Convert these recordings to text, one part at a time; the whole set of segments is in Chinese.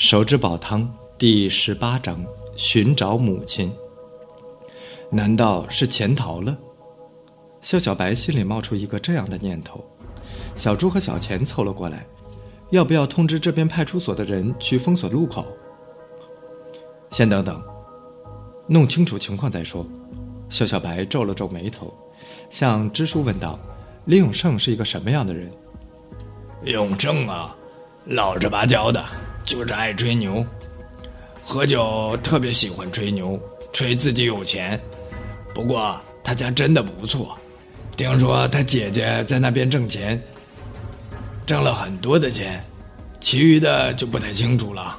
手指煲汤第十八章：寻找母亲。难道是潜逃了？肖小白心里冒出一个这样的念头。小朱和小钱凑了过来，要不要通知这边派出所的人去封锁路口？先等等，弄清楚情况再说。肖小白皱了皱眉头，向支书问道：“李永胜是一个什么样的人？”永胜啊，老实巴交的。就是爱吹牛，何炅特别喜欢吹牛，吹自己有钱。不过他家真的不错，听说他姐姐在那边挣钱，挣了很多的钱，其余的就不太清楚了。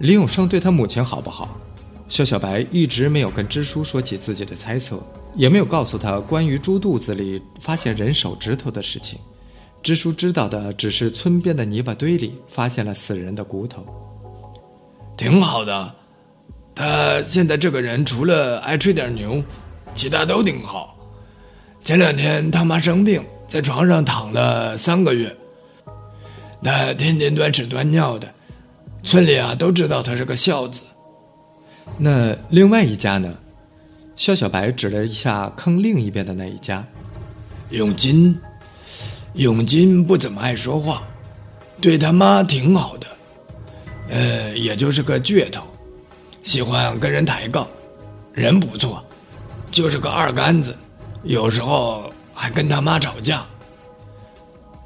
李永胜对他母亲好不好？肖小白一直没有跟支书说起自己的猜测，也没有告诉他关于猪肚子里发现人手指头的事情。支书知道的只是村边的泥巴堆里发现了死人的骨头，挺好的。他现在这个人除了爱吹点牛，其他都挺好。前两天他妈生病，在床上躺了三个月，他天天端屎端尿的，村里啊都知道他是个孝子。那另外一家呢？肖小白指了一下坑另一边的那一家，永金。永金不怎么爱说话，对他妈挺好的，呃，也就是个倔头，喜欢跟人抬杠，人不错，就是个二杆子，有时候还跟他妈吵架。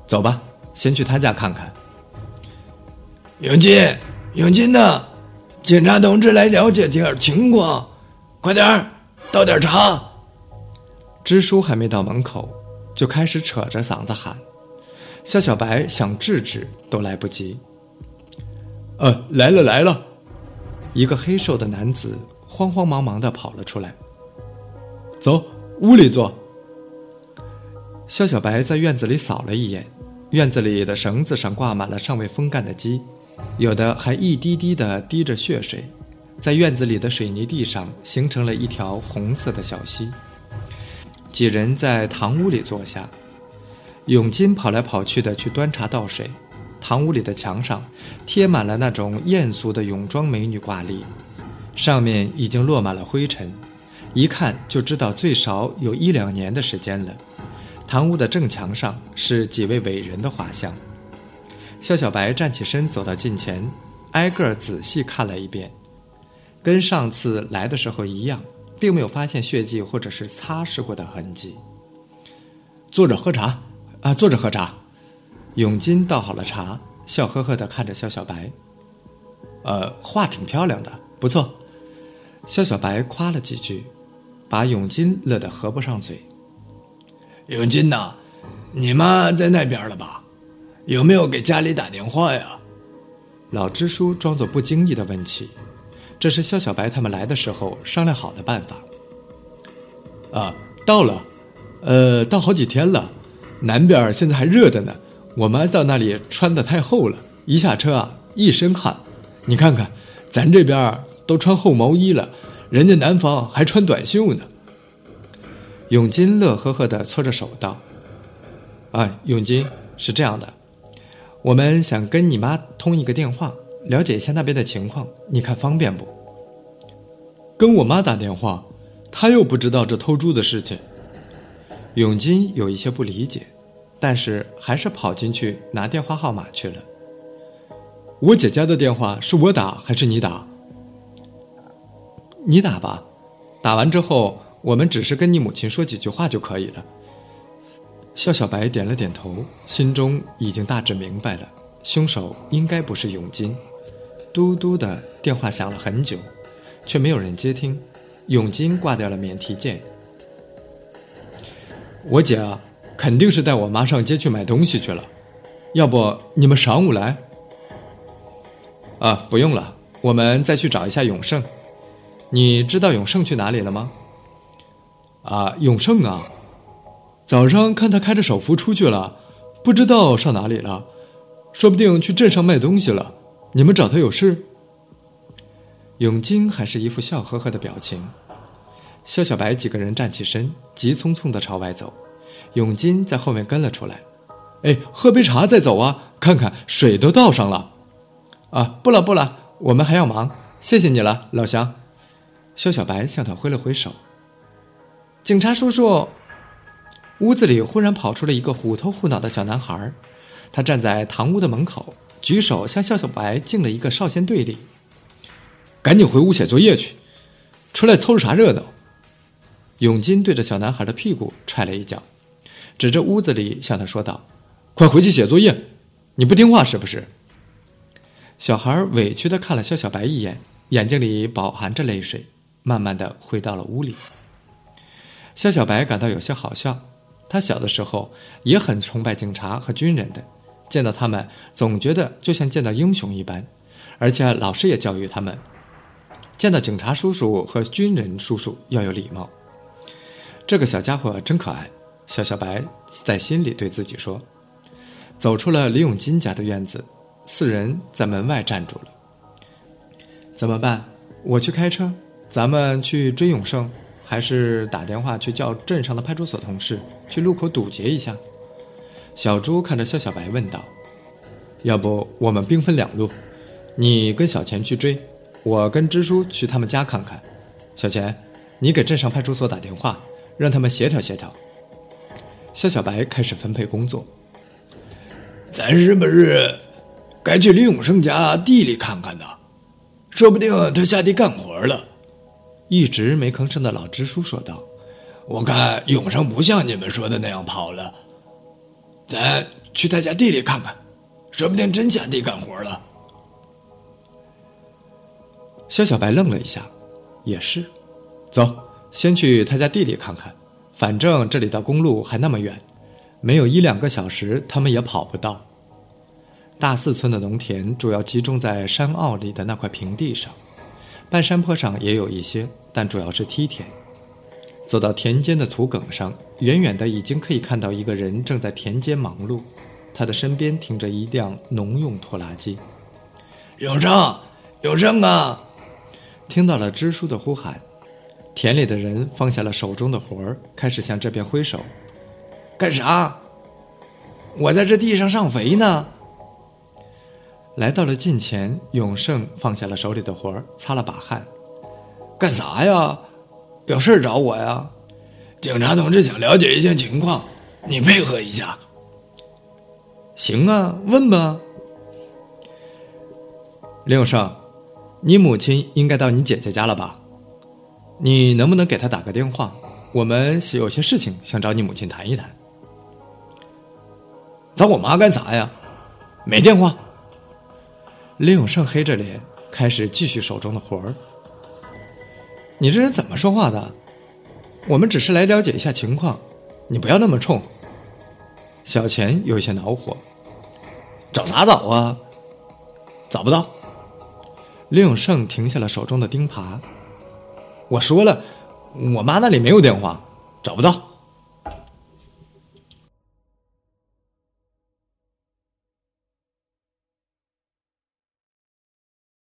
走吧，先去他家看看。永金，永金呢？警察同志来了解点情况，快点儿，倒点茶。支书还没到门口。就开始扯着嗓子喊，肖小白想制止都来不及。呃，来了来了，一个黑瘦的男子慌慌忙忙的跑了出来。走，屋里坐。肖小白在院子里扫了一眼，院子里的绳子上挂满了尚未风干的鸡，有的还一滴滴的滴着血水，在院子里的水泥地上形成了一条红色的小溪。几人在堂屋里坐下，永金跑来跑去的去端茶倒水。堂屋里的墙上贴满了那种艳俗的泳装美女挂历，上面已经落满了灰尘，一看就知道最少有一两年的时间了。堂屋的正墙上是几位伟人的画像。肖小白站起身走到近前，挨个仔细看了一遍，跟上次来的时候一样。并没有发现血迹或者是擦拭过的痕迹。坐着喝茶，啊，坐着喝茶。永金倒好了茶，笑呵呵的看着肖小白。呃，画挺漂亮的，不错。肖小白夸了几句，把永金乐得合不上嘴。永金呐，你妈在那边了吧？有没有给家里打电话呀？老支书装作不经意的问起。这是肖小白他们来的时候商量好的办法。啊，到了，呃，到好几天了，南边现在还热着呢。我们到那里穿的太厚了，一下车啊，一身汗。你看看，咱这边都穿厚毛衣了，人家南方还穿短袖呢。永金乐呵呵的搓着手道：“啊，永金是这样的，我们想跟你妈通一个电话。”了解一下那边的情况，你看方便不？跟我妈打电话，她又不知道这偷猪的事情。永金有一些不理解，但是还是跑进去拿电话号码去了。我姐家的电话是我打还是你打？你打吧，打完之后我们只是跟你母亲说几句话就可以了。肖小白点了点头，心中已经大致明白了，凶手应该不是永金。嘟嘟的电话响了很久，却没有人接听。永金挂掉了免提键。我姐啊，肯定是带我妈上街去买东西去了。要不你们晌午来？啊，不用了，我们再去找一下永胜。你知道永胜去哪里了吗？啊，永胜啊，早上看他开着手扶出去了，不知道上哪里了，说不定去镇上卖东西了。你们找他有事？永金还是一副笑呵呵的表情。肖小白几个人站起身，急匆匆的朝外走。永金在后面跟了出来。哎，喝杯茶再走啊！看看水都倒上了。啊，不了不了，我们还要忙，谢谢你了，老乡。肖小白向他挥了挥手。警察叔叔，屋子里忽然跑出了一个虎头虎脑的小男孩，他站在堂屋的门口，举手向肖小白敬了一个少先队礼。赶紧回屋写作业去，出来凑啥热闹？永金对着小男孩的屁股踹了一脚，指着屋子里向他说道：“快回去写作业，你不听话是不是？”小孩委屈的看了肖小白一眼，眼睛里饱含着泪水，慢慢的回到了屋里。肖小白感到有些好笑，他小的时候也很崇拜警察和军人的，见到他们总觉得就像见到英雄一般，而且老师也教育他们。见到警察叔叔和军人叔叔要有礼貌。这个小家伙真可爱，小小白在心里对自己说。走出了李永金家的院子，四人在门外站住了。怎么办？我去开车，咱们去追永胜，还是打电话去叫镇上的派出所同事去路口堵截一下？小朱看着肖小白问道：“要不我们兵分两路，你跟小钱去追。”我跟支书去他们家看看，小钱，你给镇上派出所打电话，让他们协调协调。肖小白开始分配工作。咱是不是该去李永胜家地里看看呢？说不定他下地干活了。一直没吭声的老支书说道：“我看永胜不像你们说的那样跑了，咱去他家地里看看，说不定真下地干活了。”肖小白愣了一下，也是，走，先去他家地里看看，反正这里到公路还那么远，没有一两个小时他们也跑不到。大四村的农田主要集中在山坳里的那块平地上，半山坡上也有一些，但主要是梯田。走到田间的土埂上，远远的已经可以看到一个人正在田间忙碌，他的身边停着一辆农用拖拉机。永生，永生啊！听到了支书的呼喊，田里的人放下了手中的活儿，开始向这边挥手。干啥？我在这地上上肥呢。来到了近前，永胜放下了手里的活儿，擦了把汗。干啥呀？有事找我呀？警察同志想了解一下情况，你配合一下。行啊，问吧。林永胜。你母亲应该到你姐姐家了吧？你能不能给她打个电话？我们有些事情想找你母亲谈一谈。找我妈干啥呀？没电话。林永胜黑着脸开始继续手中的活儿。你这人怎么说话的？我们只是来了解一下情况，你不要那么冲。小钱有些恼火。找啥找啊？找不到。林永胜停下了手中的钉耙。我说了，我妈那里没有电话，找不到。